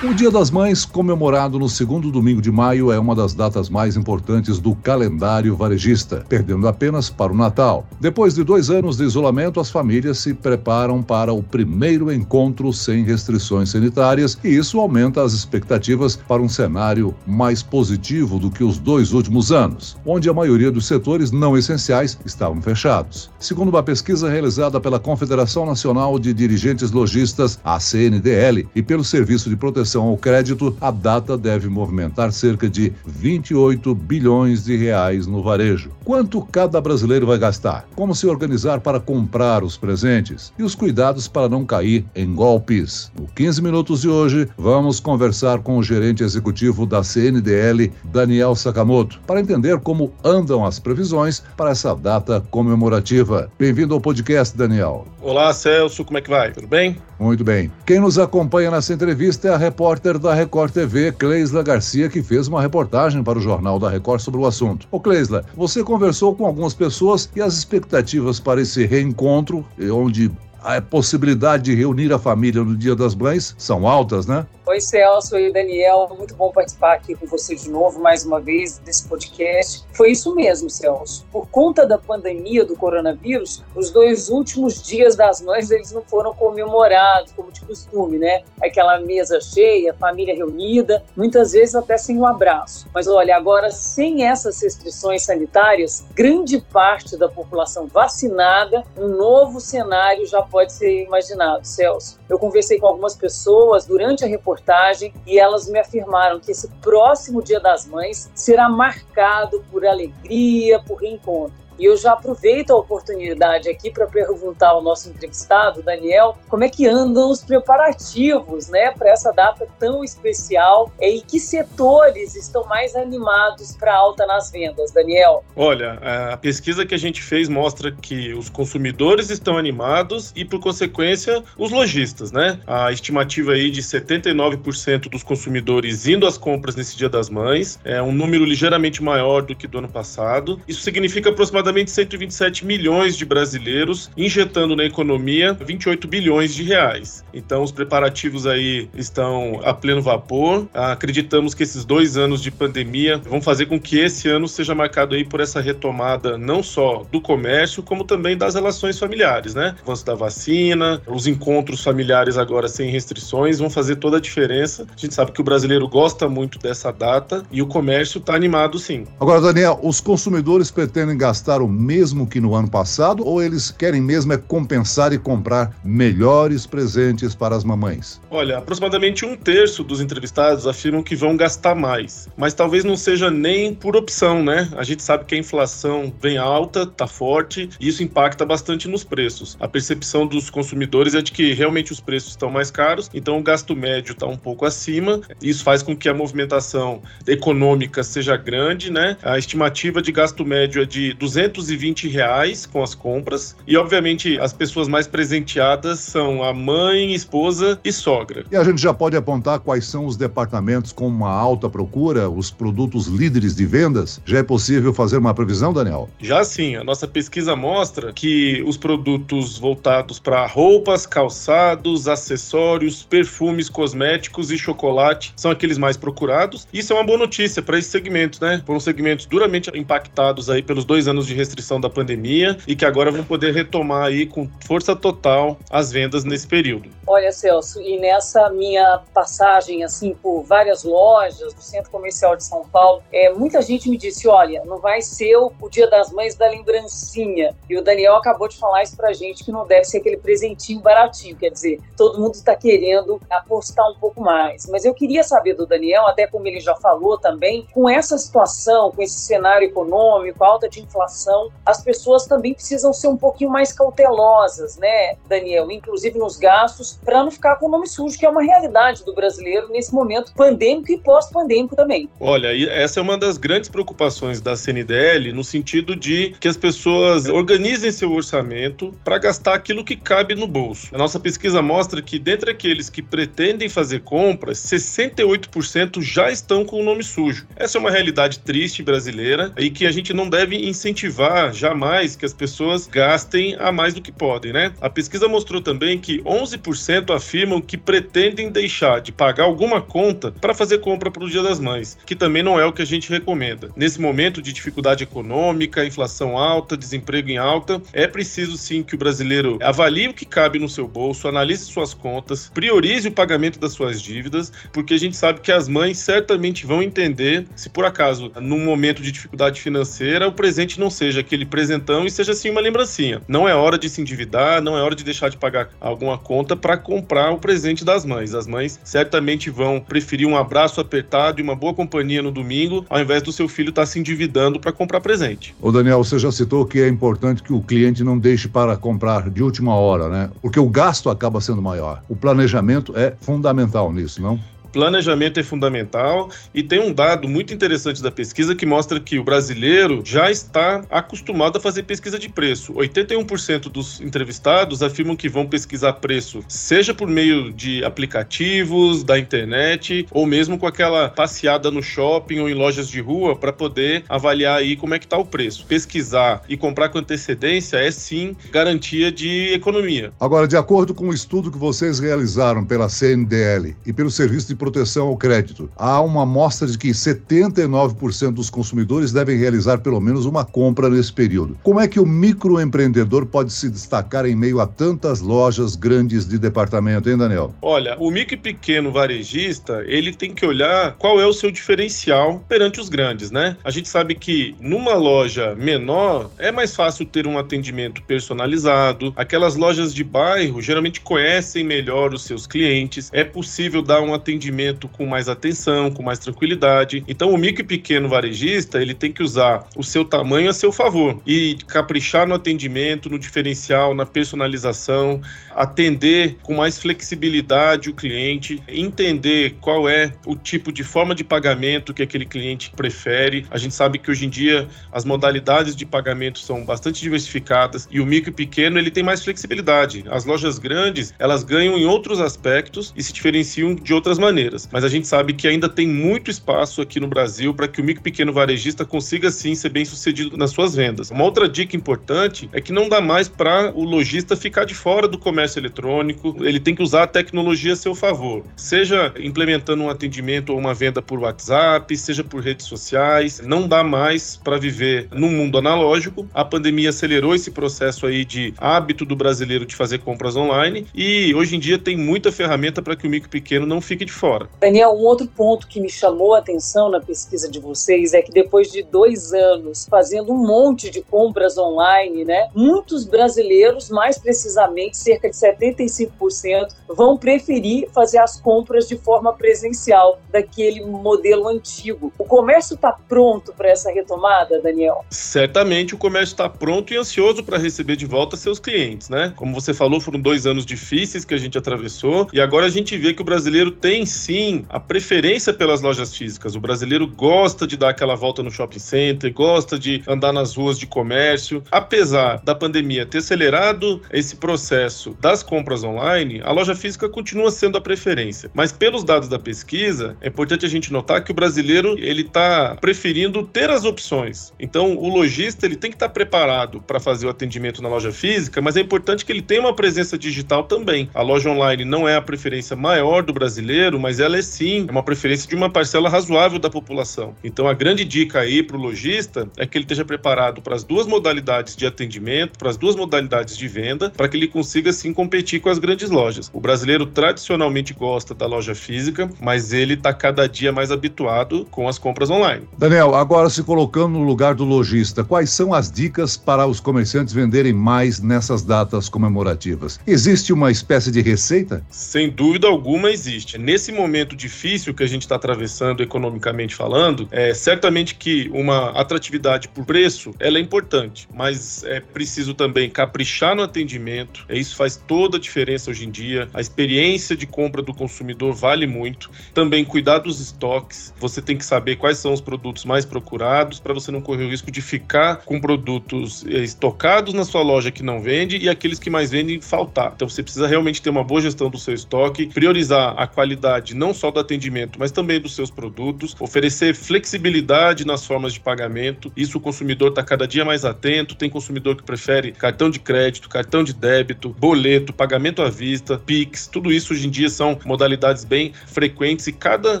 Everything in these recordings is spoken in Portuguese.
O Dia das Mães, comemorado no segundo domingo de maio, é uma das datas mais importantes do calendário varejista, perdendo apenas para o Natal. Depois de dois anos de isolamento, as famílias se preparam para o primeiro encontro sem restrições sanitárias e isso aumenta as expectativas para um cenário mais positivo do que os dois últimos anos, onde a maioria dos setores não essenciais estavam fechados. Segundo uma pesquisa realizada pela Confederação Nacional de Dirigentes Logistas, a CNDL, e pelo Serviço de Proteção proteção ao crédito, a data deve movimentar cerca de 28 bilhões de reais no varejo. Quanto cada brasileiro vai gastar? Como se organizar para comprar os presentes? E os cuidados para não cair em golpes? No 15 minutos de hoje, vamos conversar com o gerente executivo da CNDL, Daniel Sakamoto, para entender como andam as previsões para essa data comemorativa. Bem-vindo ao podcast, Daniel. Olá, Celso, como é que vai? Tudo bem? Muito bem. Quem nos acompanha nessa entrevista é a repórter da Record TV, Cleisla Garcia, que fez uma reportagem para o Jornal da Record sobre o assunto. Ô Cleisla, você conversou com algumas pessoas e as expectativas para esse reencontro, onde a possibilidade de reunir a família no Dia das Mães são altas, né? Oi, Celso e Daniel. Muito bom participar aqui com você de novo, mais uma vez, desse podcast. Foi isso mesmo, Celso. Por conta da pandemia do coronavírus, os dois últimos dias das mães eles não foram comemorados, como de costume, né? Aquela mesa cheia, família reunida, muitas vezes até sem um abraço. Mas olha, agora, sem essas restrições sanitárias, grande parte da população vacinada, um novo cenário já pode ser imaginado, Celso. Eu conversei com algumas pessoas durante a reportagem e elas me afirmaram que esse próximo Dia das Mães será marcado por alegria, por reencontro. E eu já aproveito a oportunidade aqui para perguntar ao nosso entrevistado, Daniel, como é que andam os preparativos né, para essa data tão especial e que setores estão mais animados para alta nas vendas, Daniel? Olha, a pesquisa que a gente fez mostra que os consumidores estão animados e, por consequência, os lojistas, né? A estimativa aí de 79% dos consumidores indo às compras nesse Dia das Mães é um número ligeiramente maior do que do ano passado. Isso significa aproximadamente aproximadamente 127 milhões de brasileiros, injetando na economia 28 bilhões de reais. Então, os preparativos aí estão a pleno vapor. Acreditamos que esses dois anos de pandemia vão fazer com que esse ano seja marcado aí por essa retomada não só do comércio, como também das relações familiares, né? O avanço da vacina, os encontros familiares agora sem restrições vão fazer toda a diferença. A gente sabe que o brasileiro gosta muito dessa data e o comércio está animado sim. Agora, Daniel, os consumidores pretendem gastar o mesmo que no ano passado ou eles querem mesmo é compensar e comprar melhores presentes para as mamães? Olha, aproximadamente um terço dos entrevistados afirmam que vão gastar mais, mas talvez não seja nem por opção, né? A gente sabe que a inflação vem alta, tá forte, e isso impacta bastante nos preços. A percepção dos consumidores é de que realmente os preços estão mais caros, então o gasto médio está um pouco acima. Isso faz com que a movimentação econômica seja grande, né? A estimativa de gasto médio é de 200 220 reais com as compras. E, obviamente, as pessoas mais presenteadas são a mãe, esposa e sogra. E a gente já pode apontar quais são os departamentos com uma alta procura, os produtos líderes de vendas? Já é possível fazer uma previsão, Daniel? Já sim. A nossa pesquisa mostra que os produtos voltados para roupas, calçados, acessórios, perfumes, cosméticos e chocolate são aqueles mais procurados. Isso é uma boa notícia para esse segmento, né? Foram segmentos duramente impactados aí pelos dois anos de restrição da pandemia e que agora vão poder retomar aí com força total as vendas nesse período. Olha, Celso, e nessa minha passagem assim por várias lojas do Centro Comercial de São Paulo, é, muita gente me disse, olha, não vai ser o, Dia das Mães da lembrancinha. E o Daniel acabou de falar isso pra gente que não deve ser aquele presentinho baratinho, quer dizer, todo mundo está querendo apostar um pouco mais. Mas eu queria saber do Daniel, até como ele já falou também, com essa situação, com esse cenário econômico, alta de inflação, as pessoas também precisam ser um pouquinho mais cautelosas, né, Daniel? Inclusive nos gastos para não ficar com o nome sujo, que é uma realidade do brasileiro nesse momento pandêmico e pós-pandêmico também. Olha, essa é uma das grandes preocupações da CNDL, no sentido de que as pessoas organizem seu orçamento para gastar aquilo que cabe no bolso. A nossa pesquisa mostra que, dentre aqueles que pretendem fazer compras, 68% já estão com o nome sujo. Essa é uma realidade triste brasileira e que a gente não deve incentivar incentivar jamais que as pessoas gastem a mais do que podem, né? A pesquisa mostrou também que 11% afirmam que pretendem deixar de pagar alguma conta para fazer compra para o Dia das Mães, que também não é o que a gente recomenda. Nesse momento de dificuldade econômica, inflação alta, desemprego em alta, é preciso sim que o brasileiro avalie o que cabe no seu bolso, analise suas contas, priorize o pagamento das suas dívidas, porque a gente sabe que as mães certamente vão entender se por acaso, num momento de dificuldade financeira, o presente não seja aquele presentão e seja sim uma lembrancinha. Não é hora de se endividar, não é hora de deixar de pagar alguma conta para comprar o presente das mães. As mães certamente vão preferir um abraço apertado e uma boa companhia no domingo, ao invés do seu filho estar tá se endividando para comprar presente. O Daniel, você já citou que é importante que o cliente não deixe para comprar de última hora, né? Porque o gasto acaba sendo maior. O planejamento é fundamental nisso, não? Planejamento é fundamental e tem um dado muito interessante da pesquisa que mostra que o brasileiro já está acostumado a fazer pesquisa de preço. 81% dos entrevistados afirmam que vão pesquisar preço, seja por meio de aplicativos, da internet ou mesmo com aquela passeada no shopping ou em lojas de rua para poder avaliar aí como é que está o preço. Pesquisar e comprar com antecedência é sim garantia de economia. Agora, de acordo com o estudo que vocês realizaram pela CNDL e pelo Serviço de proteção ao crédito. Há uma amostra de que 79% dos consumidores devem realizar pelo menos uma compra nesse período. Como é que o microempreendedor pode se destacar em meio a tantas lojas grandes de departamento, hein, Daniel? Olha, o micro e pequeno varejista, ele tem que olhar qual é o seu diferencial perante os grandes, né? A gente sabe que numa loja menor é mais fácil ter um atendimento personalizado. Aquelas lojas de bairro geralmente conhecem melhor os seus clientes. É possível dar um atendimento atendimento com mais atenção, com mais tranquilidade. Então, o micro e pequeno varejista, ele tem que usar o seu tamanho a seu favor e caprichar no atendimento, no diferencial, na personalização, atender com mais flexibilidade o cliente, entender qual é o tipo de forma de pagamento que aquele cliente prefere. A gente sabe que hoje em dia as modalidades de pagamento são bastante diversificadas e o micro e pequeno ele tem mais flexibilidade. As lojas grandes, elas ganham em outros aspectos e se diferenciam de outras maneiras maneiras. Mas a gente sabe que ainda tem muito espaço aqui no Brasil para que o micro pequeno varejista consiga sim ser bem sucedido nas suas vendas. Uma outra dica importante é que não dá mais para o lojista ficar de fora do comércio eletrônico, ele tem que usar a tecnologia a seu favor, seja implementando um atendimento ou uma venda por WhatsApp, seja por redes sociais. Não dá mais para viver num mundo analógico. A pandemia acelerou esse processo aí de hábito do brasileiro de fazer compras online e hoje em dia tem muita ferramenta para que o micro pequeno não fique de fora. Daniel, um outro ponto que me chamou a atenção na pesquisa de vocês é que depois de dois anos fazendo um monte de compras online, né, muitos brasileiros, mais precisamente cerca de 75%, vão preferir fazer as compras de forma presencial daquele modelo antigo. O comércio está pronto para essa retomada, Daniel? Certamente o comércio está pronto e ansioso para receber de volta seus clientes, né? Como você falou, foram dois anos difíceis que a gente atravessou e agora a gente vê que o brasileiro tem sim a preferência pelas lojas físicas. O brasileiro gosta de dar aquela volta no shopping center, gosta de andar nas ruas de comércio. Apesar da pandemia ter acelerado esse processo das compras online, a loja física continua sendo a preferência. Mas pelos dados da pesquisa, é importante a gente notar que o brasileiro ele está preferindo ter as opções. Então, o lojista ele tem que estar preparado para fazer o atendimento na loja física, mas é importante que ele tenha uma presença digital também. A loja online não é a preferência maior do brasileiro, mas ela é sim uma preferência de uma parcela razoável da população. Então a grande dica aí para o lojista é que ele esteja preparado para as duas modalidades de atendimento, para as duas modalidades de venda, para que ele consiga sim competir com as grandes lojas. O brasileiro tradicionalmente gosta da loja física, mas ele está cada dia mais habituado com as compras online. Daniel, agora se colocando no lugar do lojista, quais são as dicas para os comerciantes venderem mais nessas datas comemorativas? Existe uma espécie de receita? Sem dúvida alguma existe. Nesse nesse momento difícil que a gente está atravessando economicamente falando, é certamente que uma atratividade por preço ela é importante, mas é preciso também caprichar no atendimento. É, isso faz toda a diferença hoje em dia. A experiência de compra do consumidor vale muito. Também cuidar dos estoques. Você tem que saber quais são os produtos mais procurados para você não correr o risco de ficar com produtos é, estocados na sua loja que não vende e aqueles que mais vendem faltar. Então você precisa realmente ter uma boa gestão do seu estoque, priorizar a qualidade qualidade, não só do atendimento, mas também dos seus produtos, oferecer flexibilidade nas formas de pagamento. Isso o consumidor está cada dia mais atento. Tem consumidor que prefere cartão de crédito, cartão de débito, boleto, pagamento à vista, Pix. Tudo isso hoje em dia são modalidades bem frequentes e cada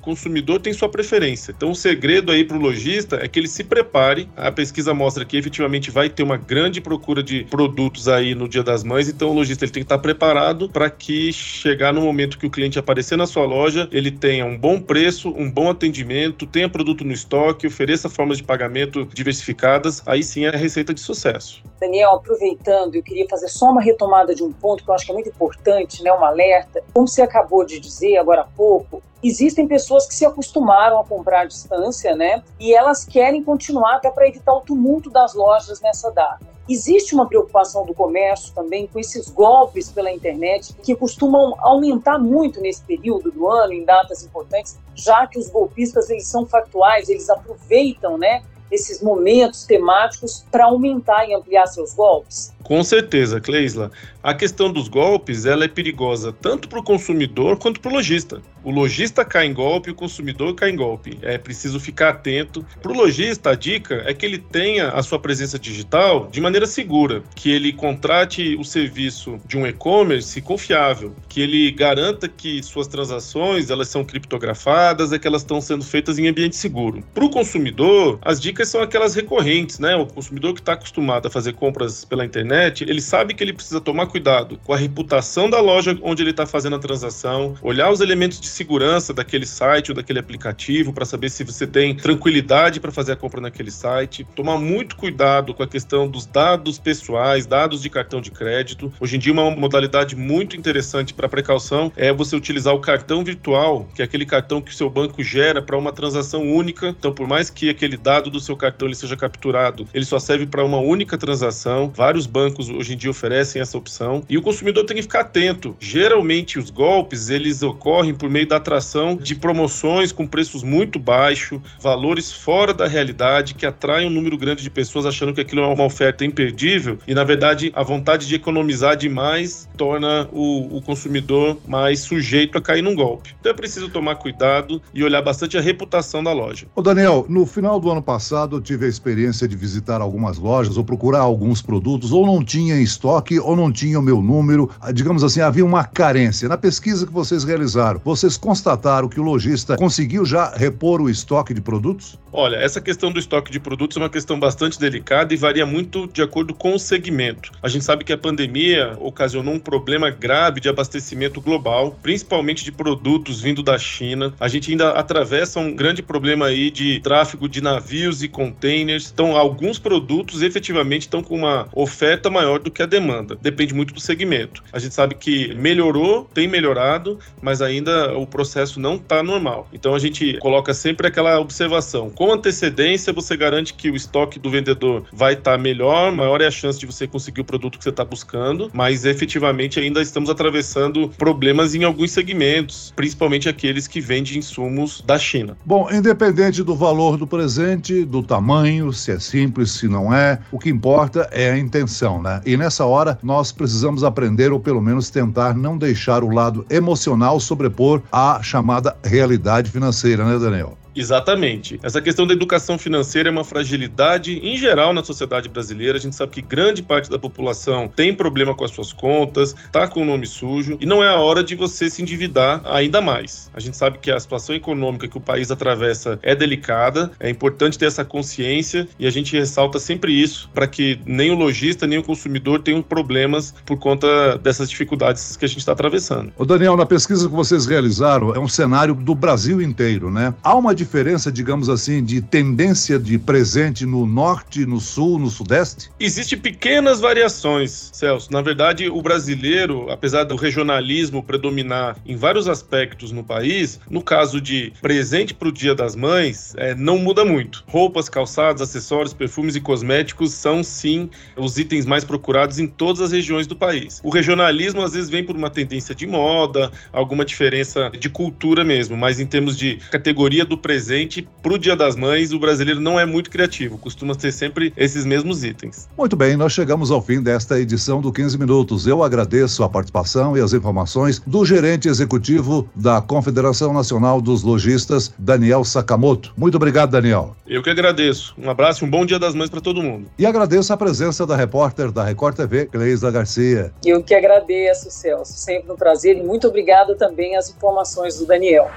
consumidor tem sua preferência. Então, o segredo aí para o lojista é que ele se prepare. A pesquisa mostra que efetivamente vai ter uma grande procura de produtos aí no Dia das Mães. Então, o lojista ele tem que estar preparado para que chegar no momento que o cliente aparecer na sua loja, ele tenha um bom preço, um bom atendimento, tenha produto no estoque, ofereça formas de pagamento diversificadas. Aí sim é a receita de sucesso. Daniel, aproveitando, eu queria fazer só uma retomada de um ponto que eu acho que é muito importante, né, um alerta. Como você acabou de dizer agora há pouco, existem pessoas que se acostumaram a comprar à distância, né? E elas querem continuar até para evitar o tumulto das lojas nessa data. Existe uma preocupação do comércio também com esses golpes pela internet que costumam aumentar muito nesse período do ano, em datas importantes, já que os golpistas eles são factuais, eles aproveitam, né, esses momentos temáticos para aumentar e ampliar seus golpes? Com certeza, Cleisla. A questão dos golpes ela é perigosa tanto para o consumidor quanto para o lojista. O lojista cai em golpe, o consumidor cai em golpe. É preciso ficar atento. Para o lojista, a dica é que ele tenha a sua presença digital de maneira segura, que ele contrate o serviço de um e-commerce confiável, que ele garanta que suas transações elas são criptografadas, é que elas estão sendo feitas em ambiente seguro. Para o consumidor, as dicas são aquelas recorrentes, né? O consumidor que está acostumado a fazer compras pela internet, ele sabe que ele precisa tomar cuidado com a reputação da loja onde ele está fazendo a transação, olhar os elementos de segurança daquele site ou daquele aplicativo para saber se você tem tranquilidade para fazer a compra naquele site, tomar muito cuidado com a questão dos dados pessoais, dados de cartão de crédito. Hoje em dia, uma modalidade muito interessante para precaução é você utilizar o cartão virtual, que é aquele cartão que o seu banco gera para uma transação única. Então, por mais que aquele dado do seu cartão ele seja capturado, ele só serve para uma única transação. Vários bancos hoje em dia oferecem essa opção e o consumidor tem que ficar atento. Geralmente os golpes eles ocorrem por meio da atração de promoções com preços muito baixos, valores fora da realidade que atraem um número grande de pessoas achando que aquilo é uma oferta imperdível e na verdade a vontade de economizar demais torna o, o consumidor mais sujeito a cair num golpe. Então é preciso tomar cuidado e olhar bastante a reputação da loja. Ô Daniel, no final do ano passado eu tive a experiência de visitar algumas lojas ou procurar alguns produtos ou não tinha em estoque ou não tinha tinha o meu número, ah, digamos assim, havia uma carência. Na pesquisa que vocês realizaram, vocês constataram que o lojista conseguiu já repor o estoque de produtos? Olha, essa questão do estoque de produtos é uma questão bastante delicada e varia muito de acordo com o segmento. A gente sabe que a pandemia ocasionou um problema grave de abastecimento global, principalmente de produtos vindo da China. A gente ainda atravessa um grande problema aí de tráfego de navios e containers. Então, alguns produtos efetivamente estão com uma oferta maior do que a demanda. Depende muito do segmento. A gente sabe que melhorou, tem melhorado, mas ainda o processo não está normal. Então, a gente coloca sempre aquela observação com antecedência, você garante que o estoque do vendedor vai estar tá melhor, maior é a chance de você conseguir o produto que você está buscando, mas efetivamente ainda estamos atravessando problemas em alguns segmentos, principalmente aqueles que vendem insumos da China. Bom, independente do valor do presente, do tamanho, se é simples, se não é, o que importa é a intenção, né? E nessa hora nós precisamos aprender ou pelo menos tentar não deixar o lado emocional sobrepor a chamada realidade financeira, né, Daniel? Exatamente. Essa questão da educação financeira é uma fragilidade em geral na sociedade brasileira. A gente sabe que grande parte da população tem problema com as suas contas, tá com o nome sujo e não é a hora de você se endividar ainda mais. A gente sabe que a situação econômica que o país atravessa é delicada, é importante ter essa consciência e a gente ressalta sempre isso para que nem o lojista nem o consumidor tenham problemas por conta dessas dificuldades que a gente está atravessando. O Daniel, na pesquisa que vocês realizaram, é um cenário do Brasil inteiro, né? Há uma diferença, digamos assim, de tendência de presente no norte, no sul, no sudeste? Existem pequenas variações, Celso. Na verdade, o brasileiro, apesar do regionalismo predominar em vários aspectos no país, no caso de presente para o Dia das Mães, é, não muda muito. Roupas, calçados, acessórios, perfumes e cosméticos são sim os itens mais procurados em todas as regiões do país. O regionalismo às vezes vem por uma tendência de moda, alguma diferença de cultura mesmo, mas em termos de categoria do presente presente pro Dia das Mães, o brasileiro não é muito criativo, costuma ter sempre esses mesmos itens. Muito bem, nós chegamos ao fim desta edição do 15 Minutos. Eu agradeço a participação e as informações do gerente executivo da Confederação Nacional dos Lojistas, Daniel Sakamoto. Muito obrigado, Daniel. Eu que agradeço. Um abraço e um bom Dia das Mães para todo mundo. E agradeço a presença da repórter da Record TV, Cleisa Garcia. Eu que agradeço, Celso. Sempre um prazer e muito obrigada também às informações do Daniel.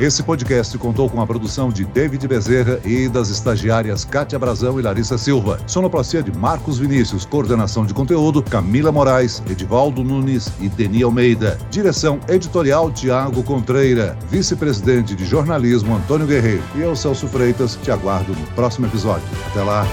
Esse podcast contou com a produção de David Bezerra e das estagiárias Kátia Brazão e Larissa Silva. Sonoplastia de Marcos Vinícius, coordenação de conteúdo Camila Moraes, Edivaldo Nunes e Deni Almeida. Direção editorial Tiago Contreira. Vice-presidente de jornalismo Antônio Guerreiro. E eu, Celso Freitas, te aguardo no próximo episódio. Até lá.